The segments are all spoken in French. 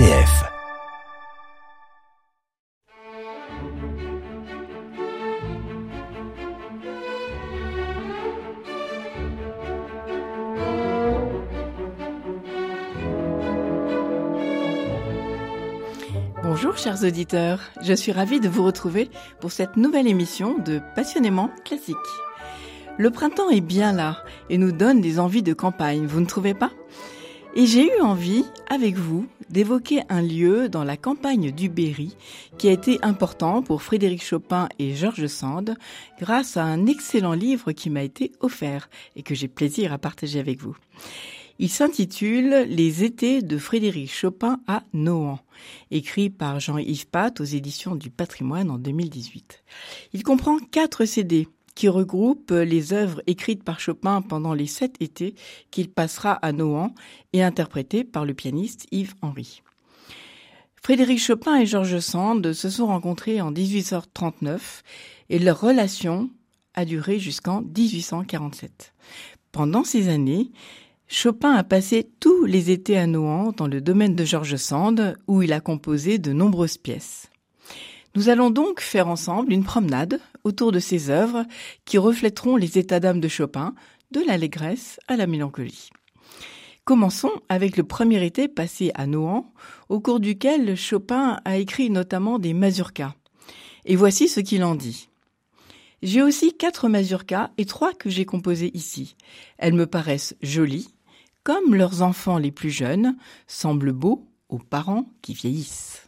Bonjour chers auditeurs, je suis ravie de vous retrouver pour cette nouvelle émission de Passionnément classique. Le printemps est bien là et nous donne des envies de campagne, vous ne trouvez pas? Et j'ai eu envie, avec vous, d'évoquer un lieu dans la campagne du Berry qui a été important pour Frédéric Chopin et Georges Sand grâce à un excellent livre qui m'a été offert et que j'ai plaisir à partager avec vous. Il s'intitule Les étés de Frédéric Chopin à Nohant, écrit par Jean-Yves Pat aux éditions du patrimoine en 2018. Il comprend quatre CD qui regroupent les œuvres écrites par Chopin pendant les sept étés qu'il passera à Nohant et interprétées par le pianiste Yves Henry. Frédéric Chopin et Georges Sand se sont rencontrés en 1839 et leur relation a duré jusqu'en 1847. Pendant ces années, Chopin a passé tous les étés à Nohant dans le domaine de Georges Sand où il a composé de nombreuses pièces. Nous allons donc faire ensemble une promenade autour de ces œuvres qui reflèteront les états d'âme de Chopin, de l'allégresse à la mélancolie. Commençons avec le premier été passé à Nohant, au cours duquel Chopin a écrit notamment des mazurkas. Et voici ce qu'il en dit. J'ai aussi quatre mazurkas et trois que j'ai composées ici. Elles me paraissent jolies, comme leurs enfants les plus jeunes, semblent beaux aux parents qui vieillissent.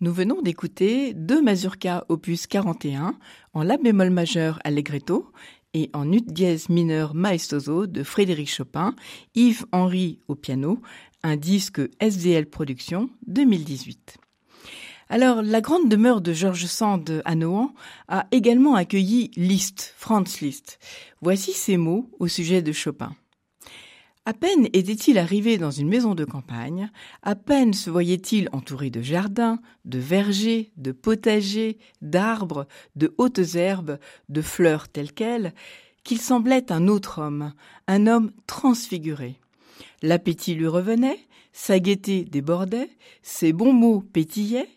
Nous venons d'écouter deux mazurkas opus 41 en la bémol majeur allegretto et en ut dièse mineur maestoso de Frédéric Chopin, Yves Henry au piano, un disque SDL Productions 2018. Alors, la grande demeure de Georges Sand à Nohant a également accueilli Liszt, Franz Liszt. Voici ces mots au sujet de Chopin. À peine était-il arrivé dans une maison de campagne, à peine se voyait-il entouré de jardins, de vergers, de potagers, d'arbres, de hautes herbes, de fleurs telles quelles, qu'il semblait un autre homme, un homme transfiguré. L'appétit lui revenait, sa gaieté débordait, ses bons mots pétillaient,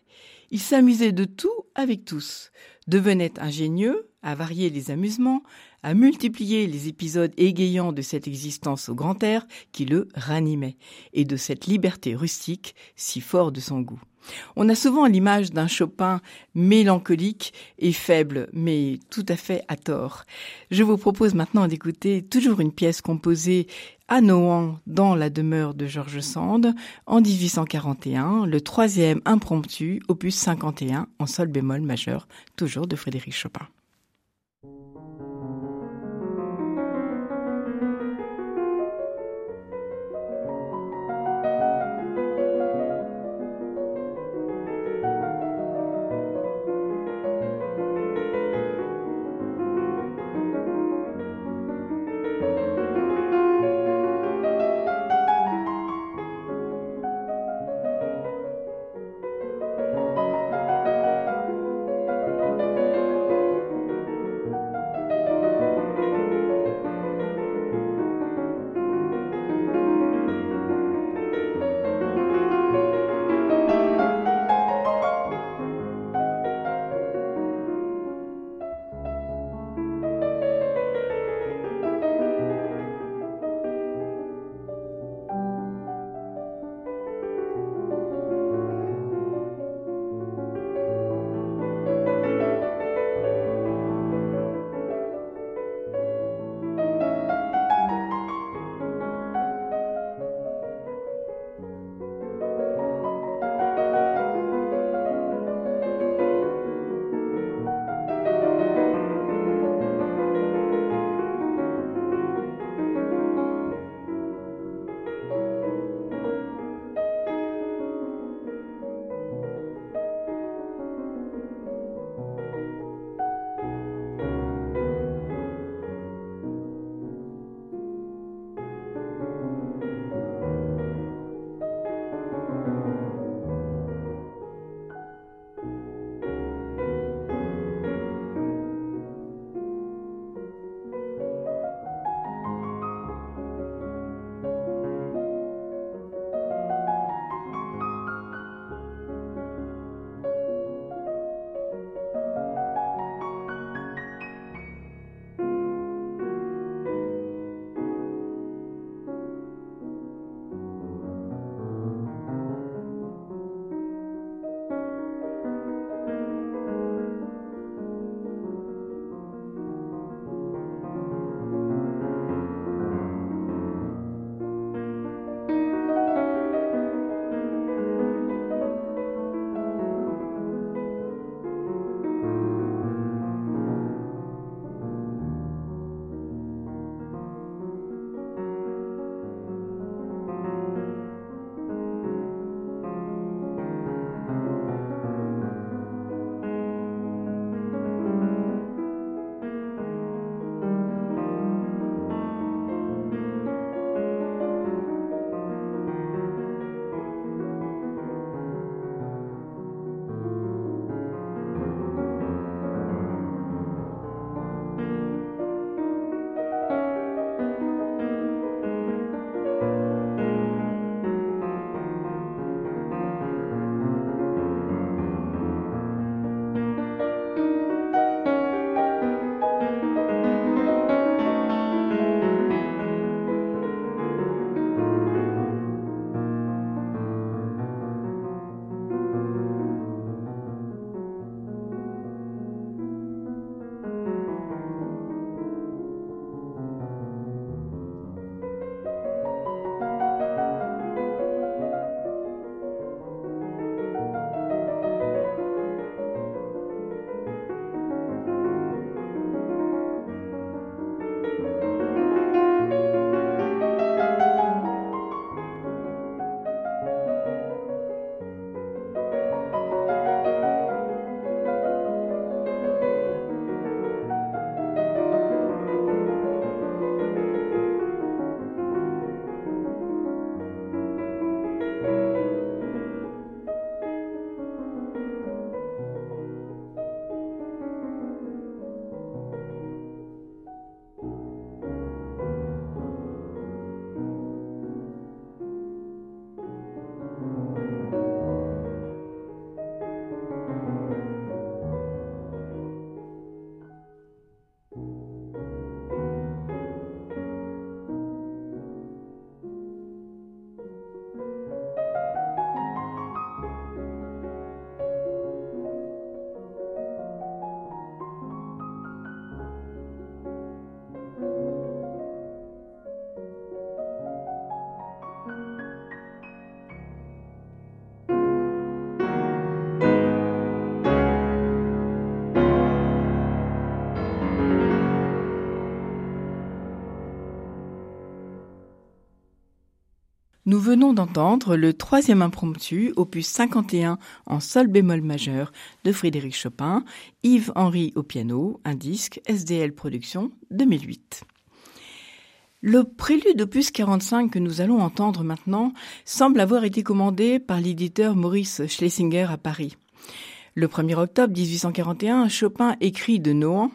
il s'amusait de tout avec tous, devenait ingénieux, à varier les amusements, à multiplier les épisodes égayants de cette existence au grand air qui le ranimait, et de cette liberté rustique si fort de son goût. On a souvent l'image d'un Chopin mélancolique et faible, mais tout à fait à tort. Je vous propose maintenant d'écouter toujours une pièce composée à Nohant dans la demeure de Georges Sand en 1841, le troisième impromptu, opus 51 en sol bémol majeur, toujours de Frédéric Chopin. Nous venons d'entendre le troisième impromptu, opus 51 en sol bémol majeur de Frédéric Chopin, Yves Henry au piano, un disque SDL Productions 2008. Le prélude opus 45 que nous allons entendre maintenant semble avoir été commandé par l'éditeur Maurice Schlesinger à Paris. Le 1er octobre 1841, Chopin écrit de Nohant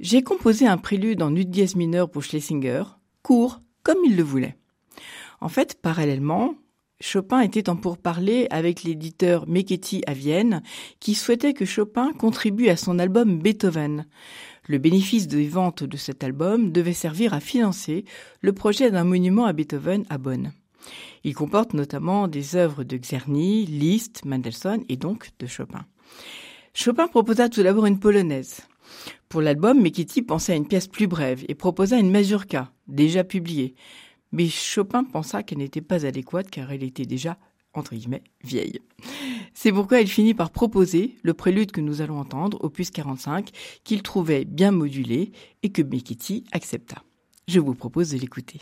J'ai composé un prélude en ut dièse mineur pour Schlesinger, court comme il le voulait. En fait, parallèlement, Chopin était en pourparlers avec l'éditeur Meketi à Vienne, qui souhaitait que Chopin contribue à son album Beethoven. Le bénéfice des ventes de cet album devait servir à financer le projet d'un monument à Beethoven à Bonn. Il comporte notamment des œuvres de Czerny, Liszt, Mendelssohn et donc de Chopin. Chopin proposa tout d'abord une polonaise. Pour l'album, Meketi pensait à une pièce plus brève et proposa une mazurka, déjà publiée mais Chopin pensa qu'elle n'était pas adéquate car elle était déjà, entre guillemets, vieille. C'est pourquoi il finit par proposer le prélude que nous allons entendre, opus 45, qu'il trouvait bien modulé et que Mekiti accepta. Je vous propose de l'écouter.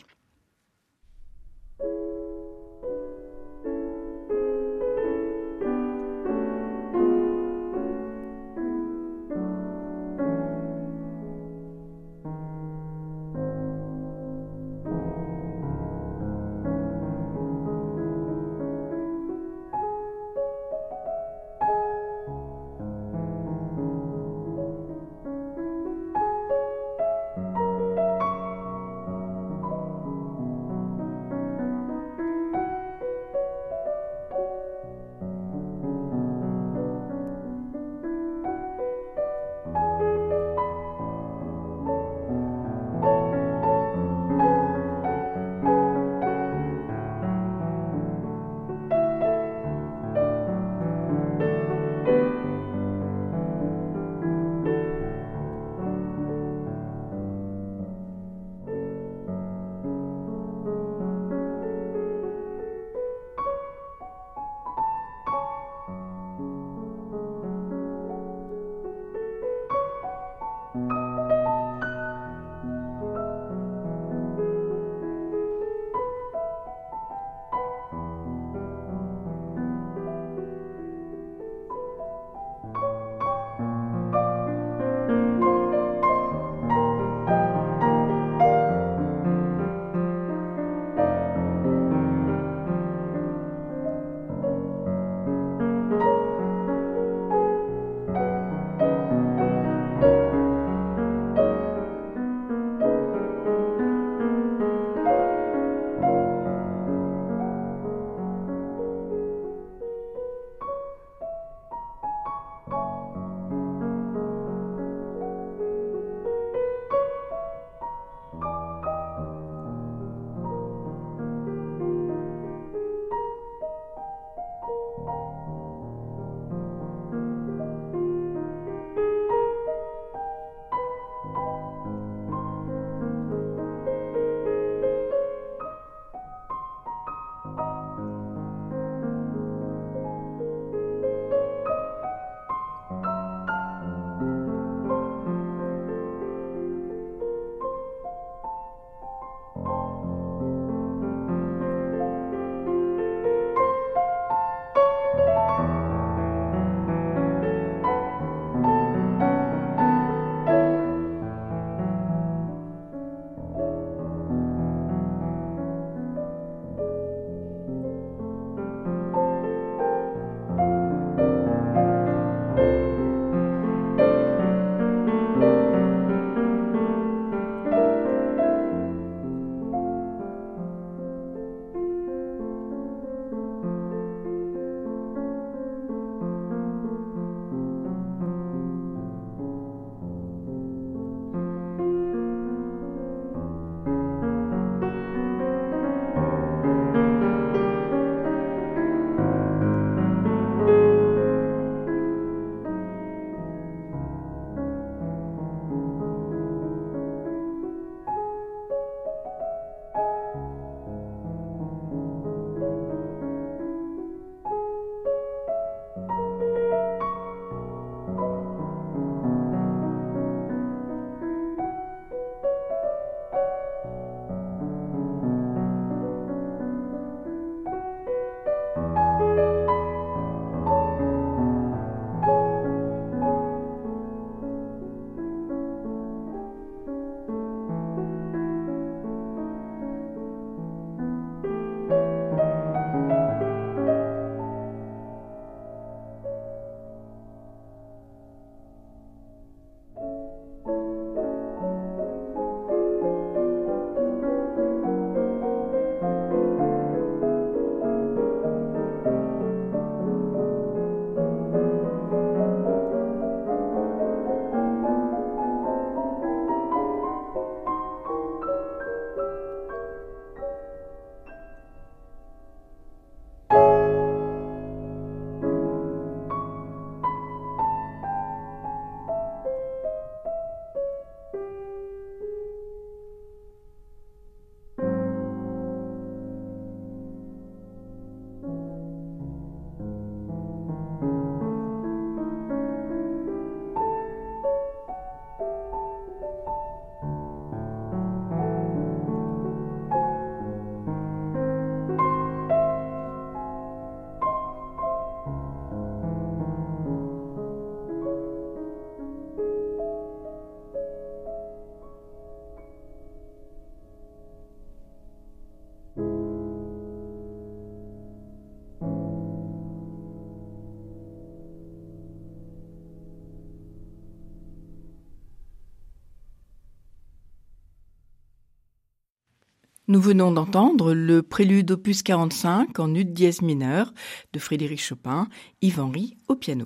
Nous venons d'entendre le prélude opus 45 en ut dièse mineur de Frédéric Chopin, Yves-Henry au piano.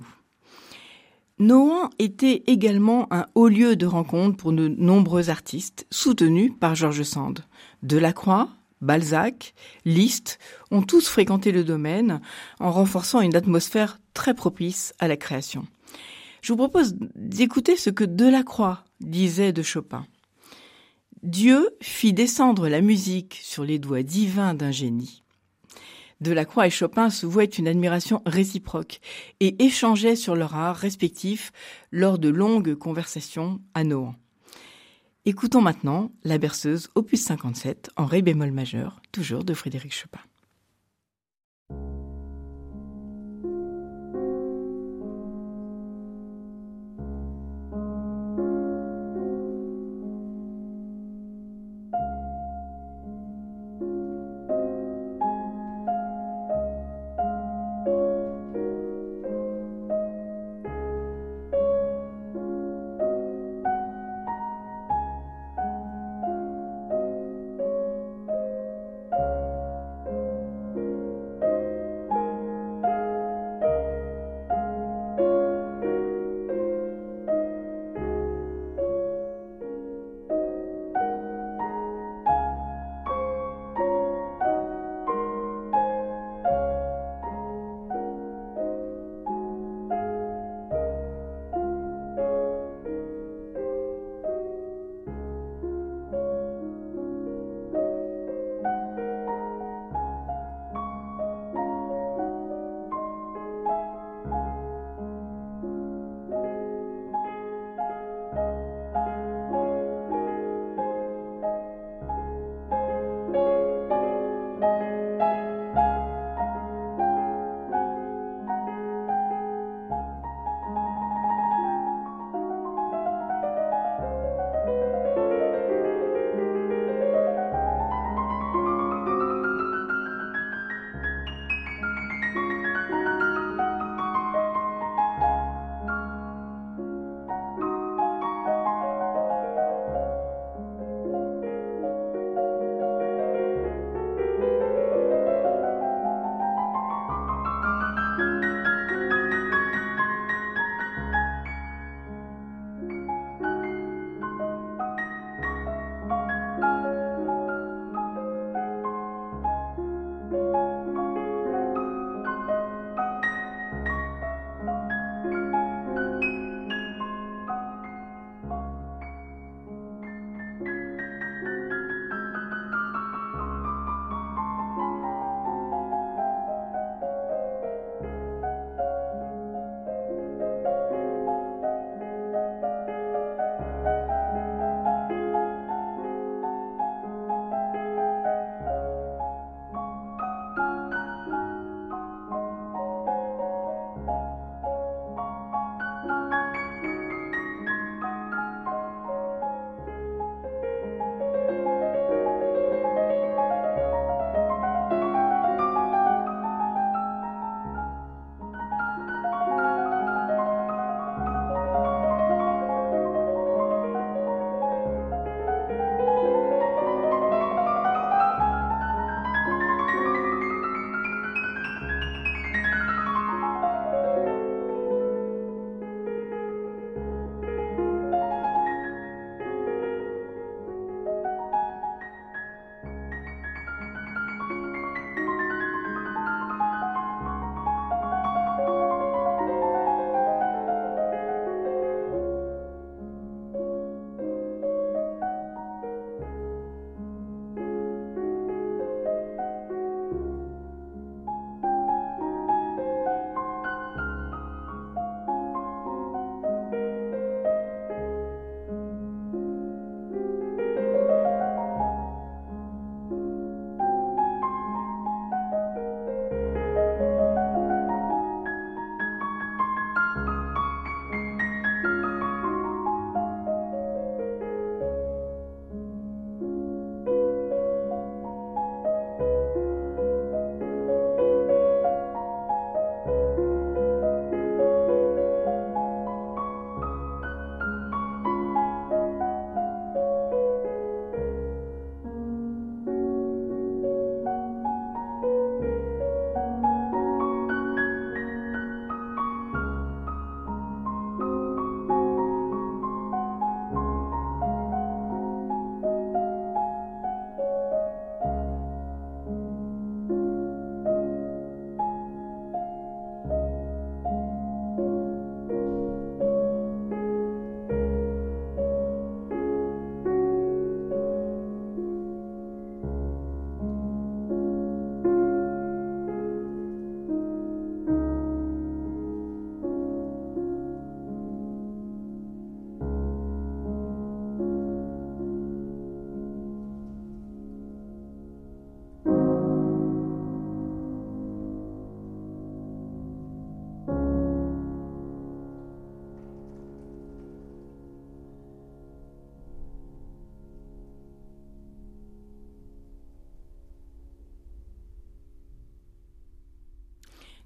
Nohant était également un haut lieu de rencontre pour de nombreux artistes, soutenus par Georges Sand. Delacroix, Balzac, Liszt ont tous fréquenté le domaine en renforçant une atmosphère très propice à la création. Je vous propose d'écouter ce que Delacroix disait de Chopin. Dieu fit descendre la musique sur les doigts divins d'un génie. Delacroix et Chopin se vouaient une admiration réciproque et échangeaient sur leur art respectif lors de longues conversations à Nohant. Écoutons maintenant la berceuse opus 57 en ré bémol majeur, toujours de Frédéric Chopin.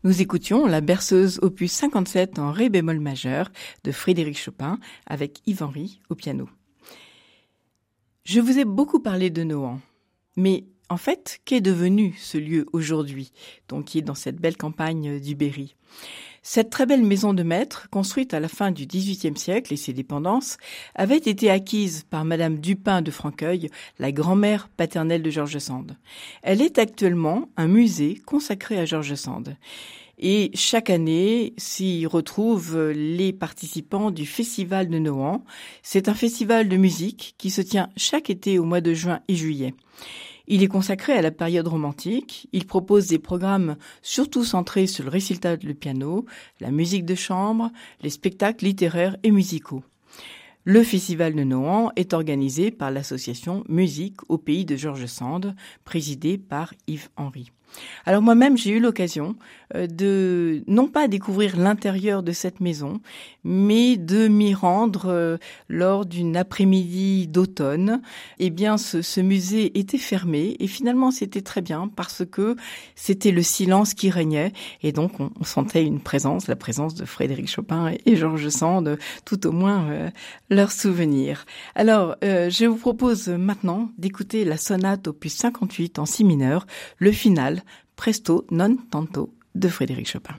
Nous écoutions la berceuse opus 57 en ré bémol majeur de Frédéric Chopin avec Yves Henry au piano. Je vous ai beaucoup parlé de Nohant, mais en fait, qu'est devenu ce lieu aujourd'hui, donc qui est dans cette belle campagne du Berry? Cette très belle maison de maître, construite à la fin du XVIIIe siècle et ses dépendances, avait été acquise par Madame Dupin de Franqueuil, la grand-mère paternelle de Georges Sand. Elle est actuellement un musée consacré à Georges Sand. Et chaque année s'y retrouvent les participants du Festival de Nohant. C'est un festival de musique qui se tient chaque été au mois de juin et juillet. Il est consacré à la période romantique. Il propose des programmes surtout centrés sur le récital de piano, la musique de chambre, les spectacles littéraires et musicaux. Le Festival de Nohant est organisé par l'association Musique au pays de Georges Sand, présidée par Yves Henry. Alors moi-même, j'ai eu l'occasion euh, de non pas découvrir l'intérieur de cette maison, mais de m'y rendre euh, lors d'une après-midi d'automne. Eh bien, ce, musée était fermé et finalement, c'était très bien parce que c'était le silence qui régnait et donc on, sentait une présence, la présence de Frédéric Chopin et, Georges Sand, tout au moins euh, leurs souvenirs. Alors, je vous propose maintenant d'écouter la sonate opus 58 en si mineur, le final Presto non tanto de Frédéric Chopin.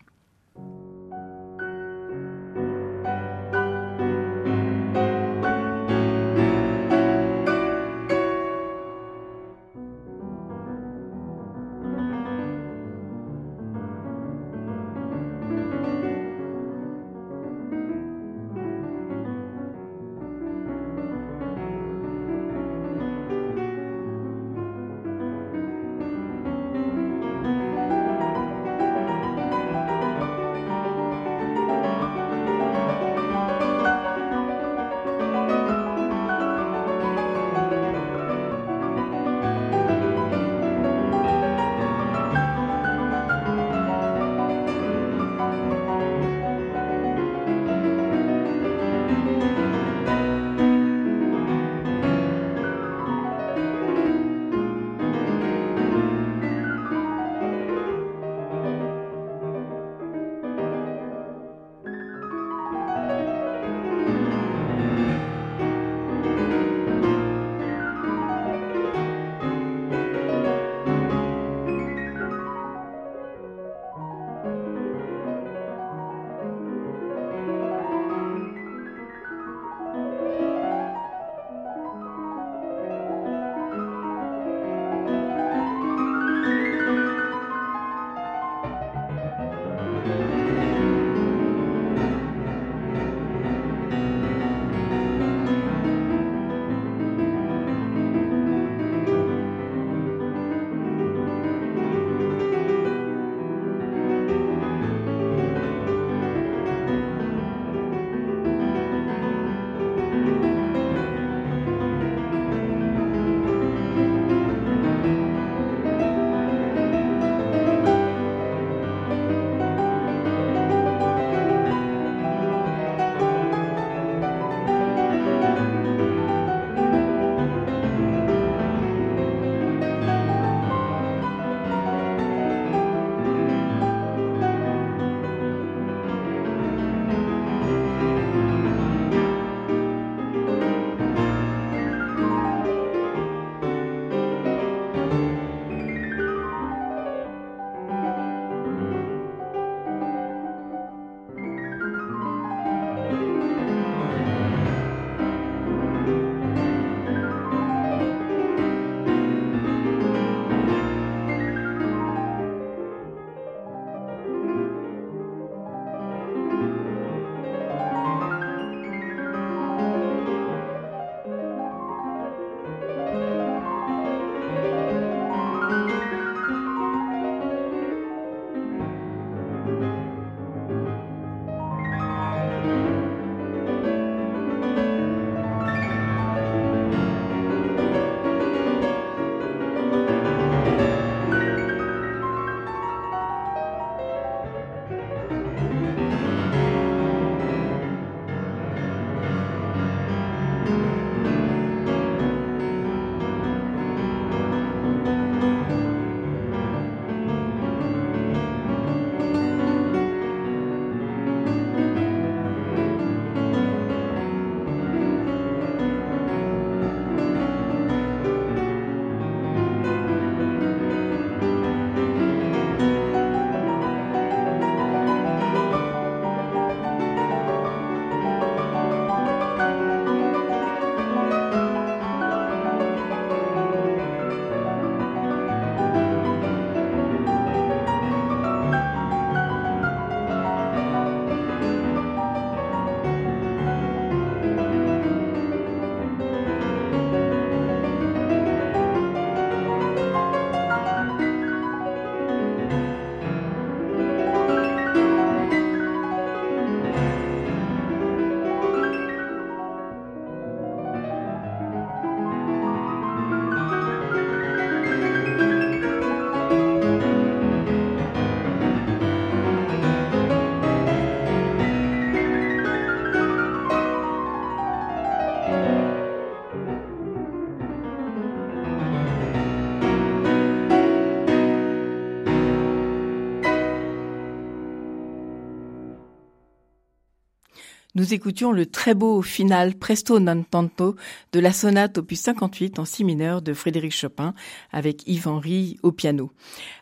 Nous écoutions le très beau final Presto non tanto de la sonate opus 58 en si mineur de Frédéric Chopin avec Yves Henry au piano.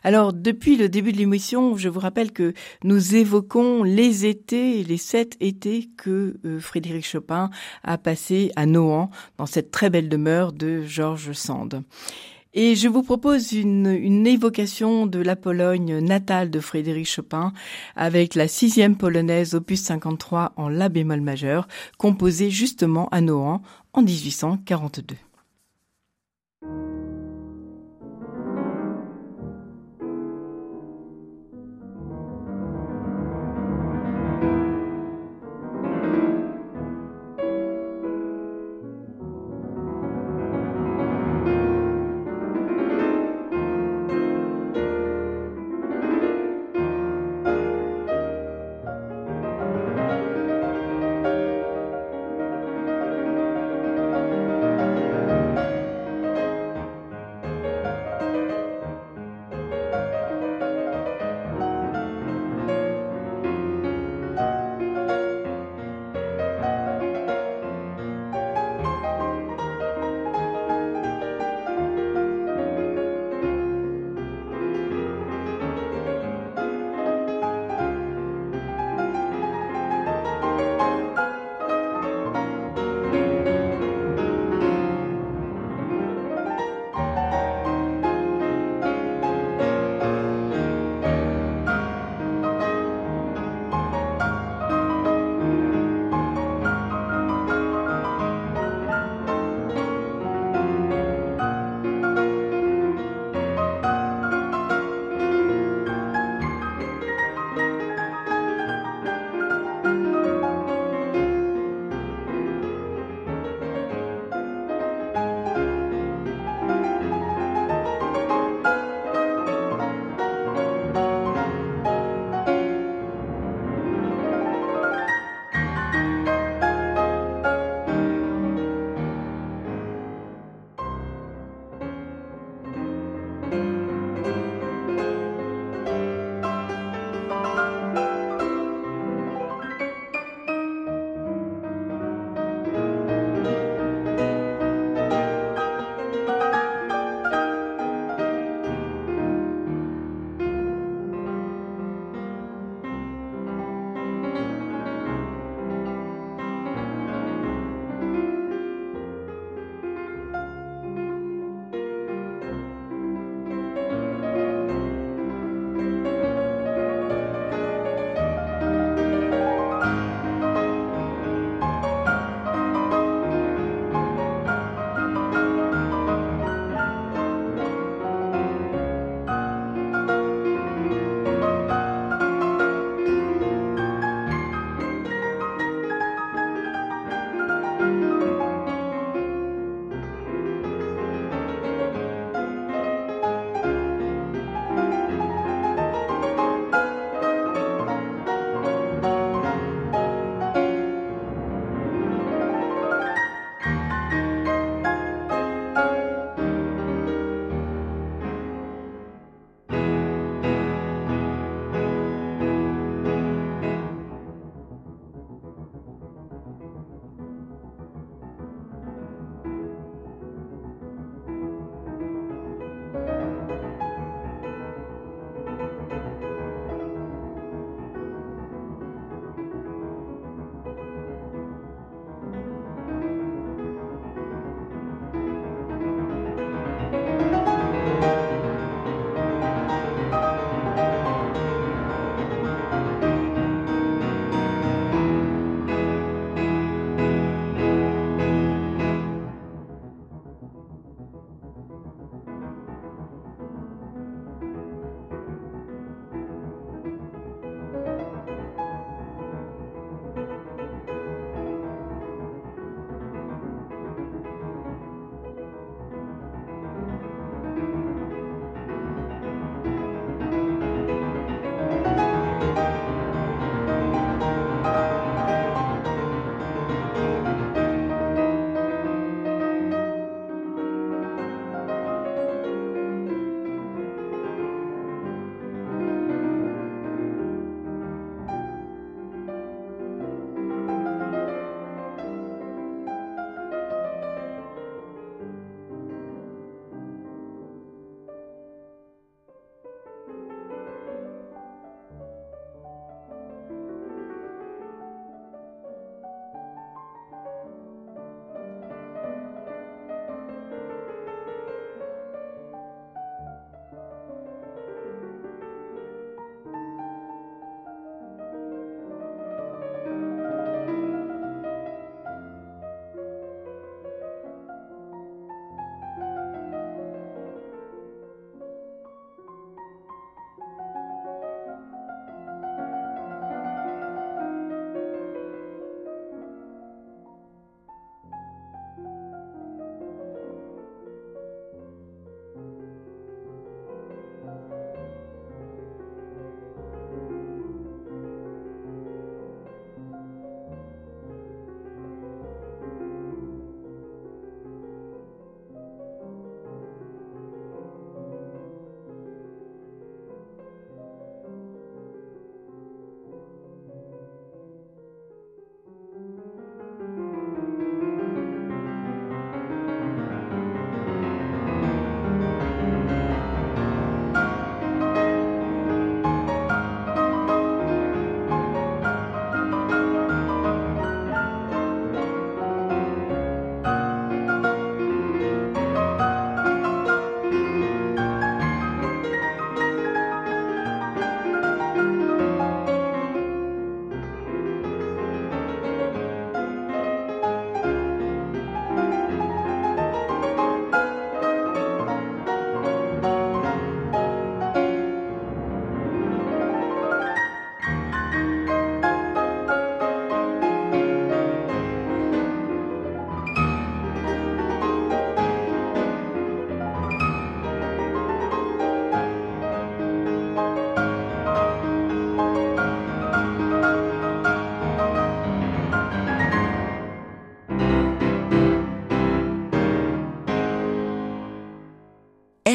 Alors, depuis le début de l'émission, je vous rappelle que nous évoquons les étés, les sept étés que euh, Frédéric Chopin a passé à Nohant dans cette très belle demeure de Georges Sand. Et je vous propose une, évocation de la Pologne natale de Frédéric Chopin avec la sixième polonaise opus 53 en la bémol majeur, composée justement à Nohant en 1842.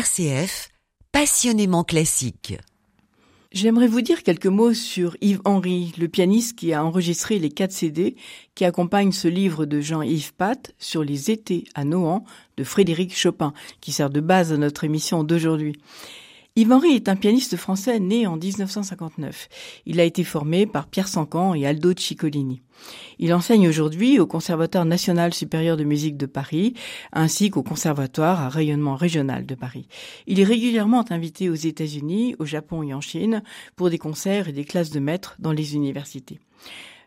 RCF, passionnément classique. J'aimerais vous dire quelques mots sur Yves Henry, le pianiste qui a enregistré les quatre CD qui accompagnent ce livre de Jean-Yves Pat sur les étés à Nohant de Frédéric Chopin, qui sert de base à notre émission d'aujourd'hui. Yves Henry est un pianiste français né en 1959. Il a été formé par Pierre Sancan et Aldo Ciccolini. Il enseigne aujourd'hui au Conservatoire national supérieur de musique de Paris, ainsi qu'au Conservatoire à rayonnement régional de Paris. Il est régulièrement invité aux États-Unis, au Japon et en Chine pour des concerts et des classes de maîtres dans les universités.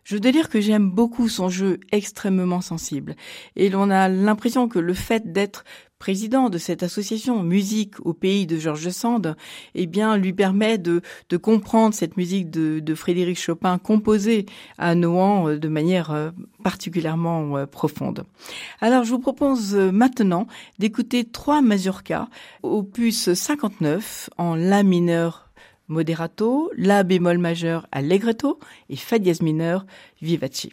Je dois dire que j'aime beaucoup son jeu extrêmement sensible. Et l'on a l'impression que le fait d'être président de cette association Musique au pays de Georges Sand, eh bien, lui permet de, de comprendre cette musique de, de, Frédéric Chopin composée à Nohant euh, de manière euh, particulièrement euh, profonde. Alors, je vous propose maintenant d'écouter trois mazurkas, opus 59 en La mineur moderato, La bémol majeur allegretto et Fa dièse mineur vivace.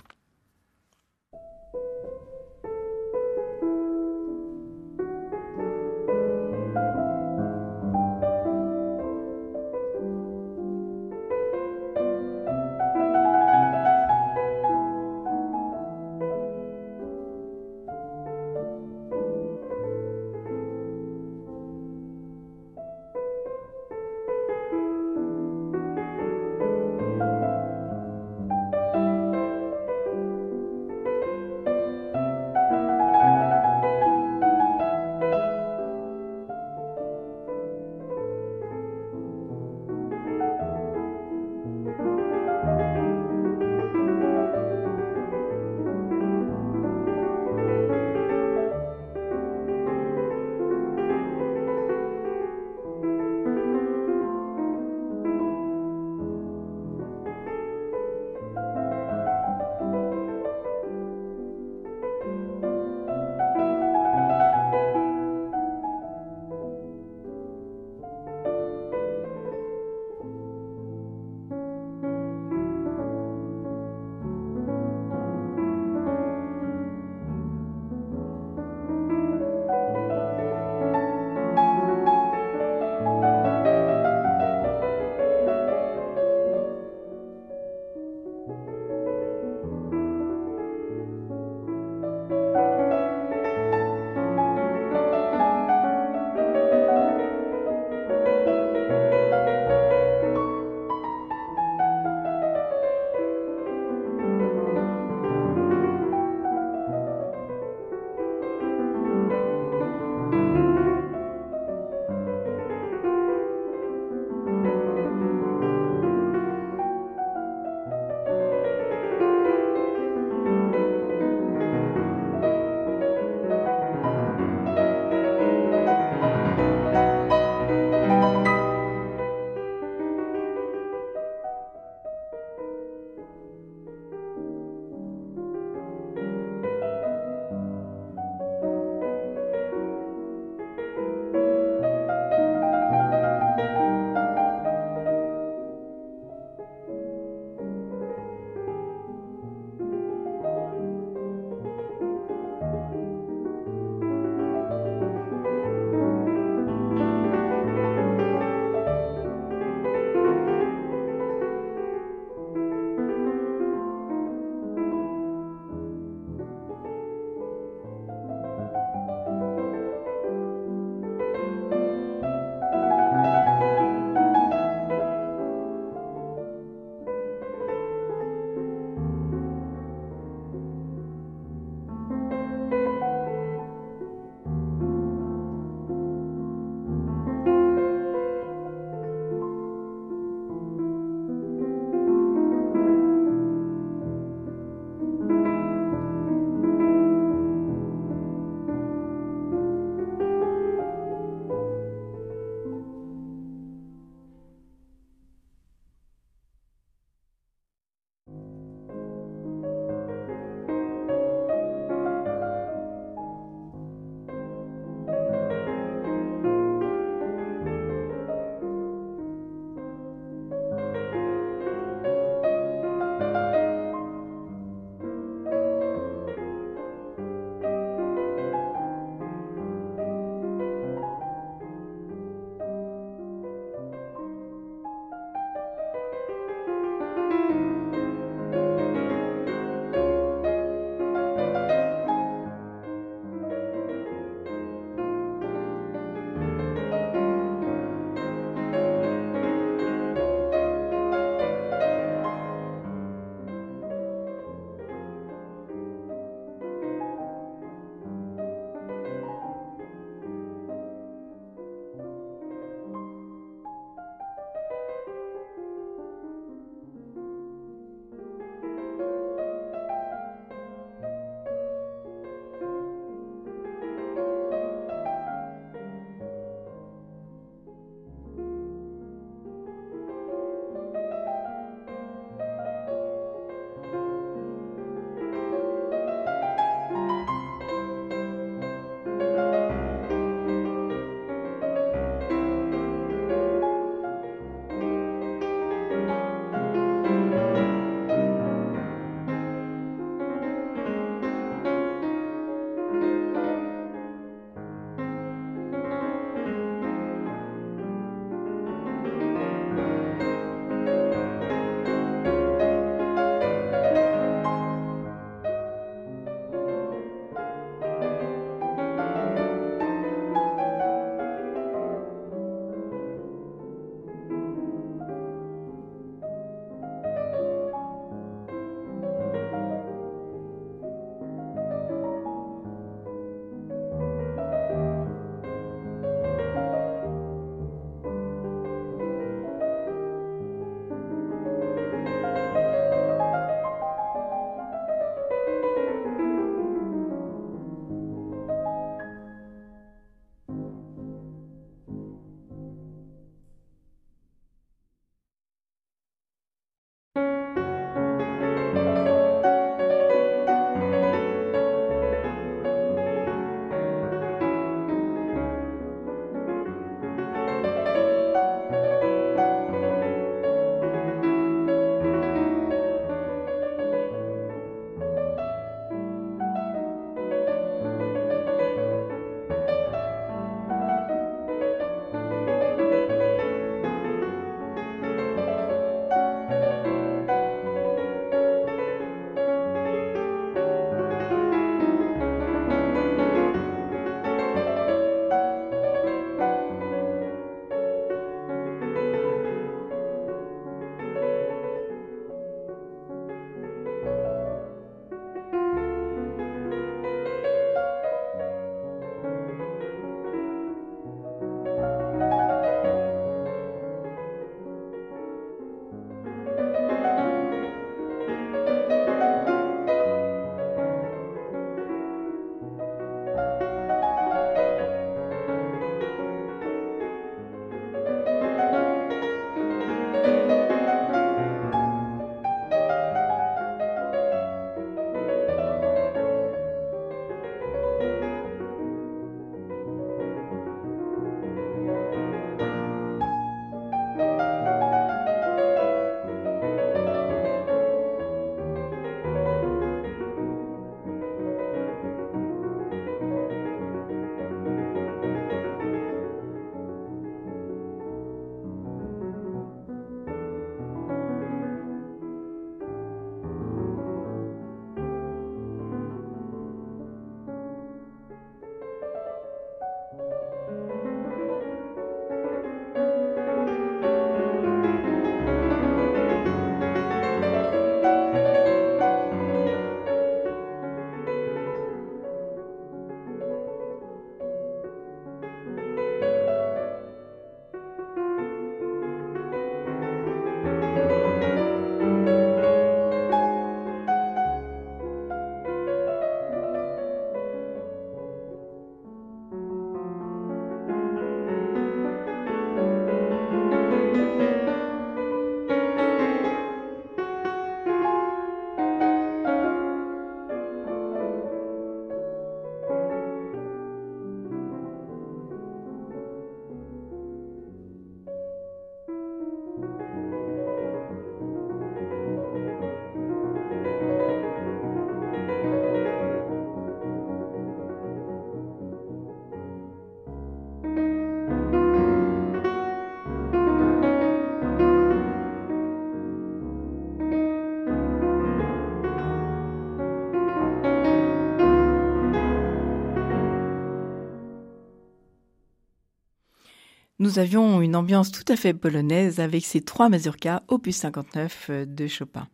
Nous avions une ambiance tout à fait polonaise avec ces trois mazurkas opus 59 euh, de Chopin.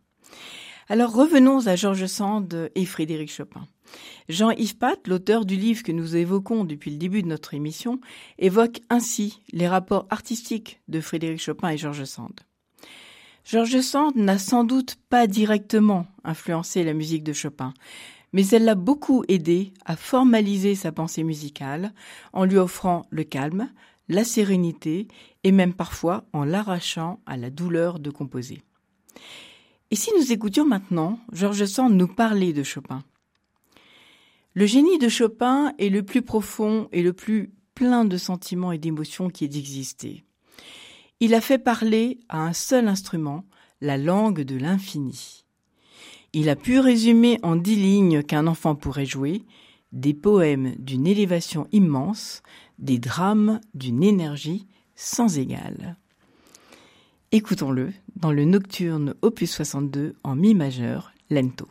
Alors revenons à Georges Sand et Frédéric Chopin. Jean-Yves Pat, l'auteur du livre que nous évoquons depuis le début de notre émission, évoque ainsi les rapports artistiques de Frédéric Chopin et Georges Sand. Georges Sand n'a sans doute pas directement influencé la musique de Chopin, mais elle l'a beaucoup aidé à formaliser sa pensée musicale en lui offrant le calme, la sérénité et même parfois en l'arrachant à la douleur de composer. Et si nous écoutions maintenant Georges Sand nous parler de Chopin? Le génie de Chopin est le plus profond et le plus plein de sentiments et d'émotions qui ait existé. Il a fait parler à un seul instrument la langue de l'infini. Il a pu résumer en dix lignes qu'un enfant pourrait jouer des poèmes d'une élévation immense, des drames d'une énergie sans égale. Écoutons-le dans le nocturne opus 62 en mi majeur, lento.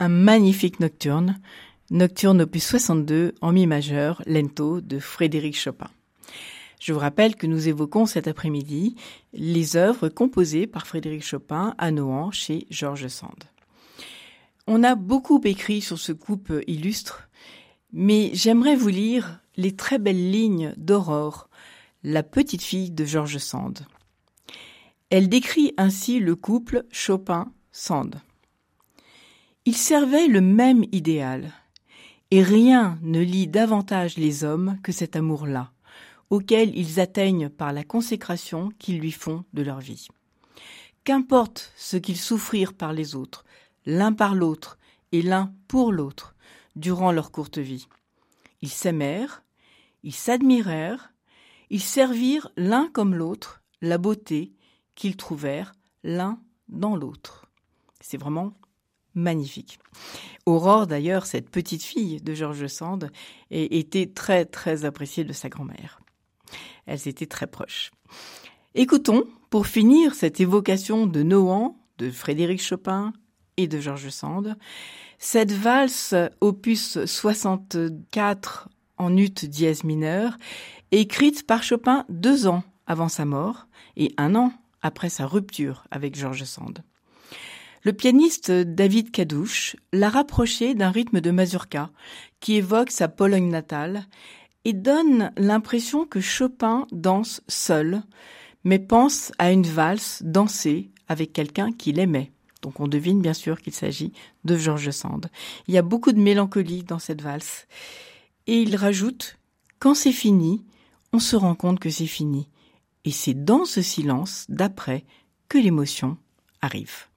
Un magnifique nocturne, nocturne opus 62 en mi majeur, lento de Frédéric Chopin. Je vous rappelle que nous évoquons cet après-midi les œuvres composées par Frédéric Chopin à Nohant chez Georges Sand. On a beaucoup écrit sur ce couple illustre, mais j'aimerais vous lire les très belles lignes d'Aurore, la petite fille de Georges Sand. Elle décrit ainsi le couple Chopin-Sand. Ils servaient le même idéal, et rien ne lie davantage les hommes que cet amour-là, auquel ils atteignent par la consécration qu'ils lui font de leur vie. Qu'importe ce qu'ils souffrirent par les autres, l'un par l'autre et l'un pour l'autre, durant leur courte vie. Ils s'aimèrent, ils s'admirèrent, ils servirent l'un comme l'autre la beauté qu'ils trouvèrent l'un dans l'autre. C'est vraiment magnifique. Aurore, d'ailleurs, cette petite fille de Georges Sand, était très très appréciée de sa grand-mère. Elles étaient très proches. Écoutons, pour finir cette évocation de Nohant, de Frédéric Chopin et de Georges Sand, cette valse opus 64 en ut dièse mineur, écrite par Chopin deux ans avant sa mort et un an après sa rupture avec Georges Sand. Le pianiste David Kadouche l'a rapproché d'un rythme de mazurka qui évoque sa Pologne natale et donne l'impression que Chopin danse seul, mais pense à une valse dansée avec quelqu'un qu'il aimait. Donc on devine bien sûr qu'il s'agit de Georges Sand. Il y a beaucoup de mélancolie dans cette valse. Et il rajoute, quand c'est fini, on se rend compte que c'est fini. Et c'est dans ce silence d'après que l'émotion arrive.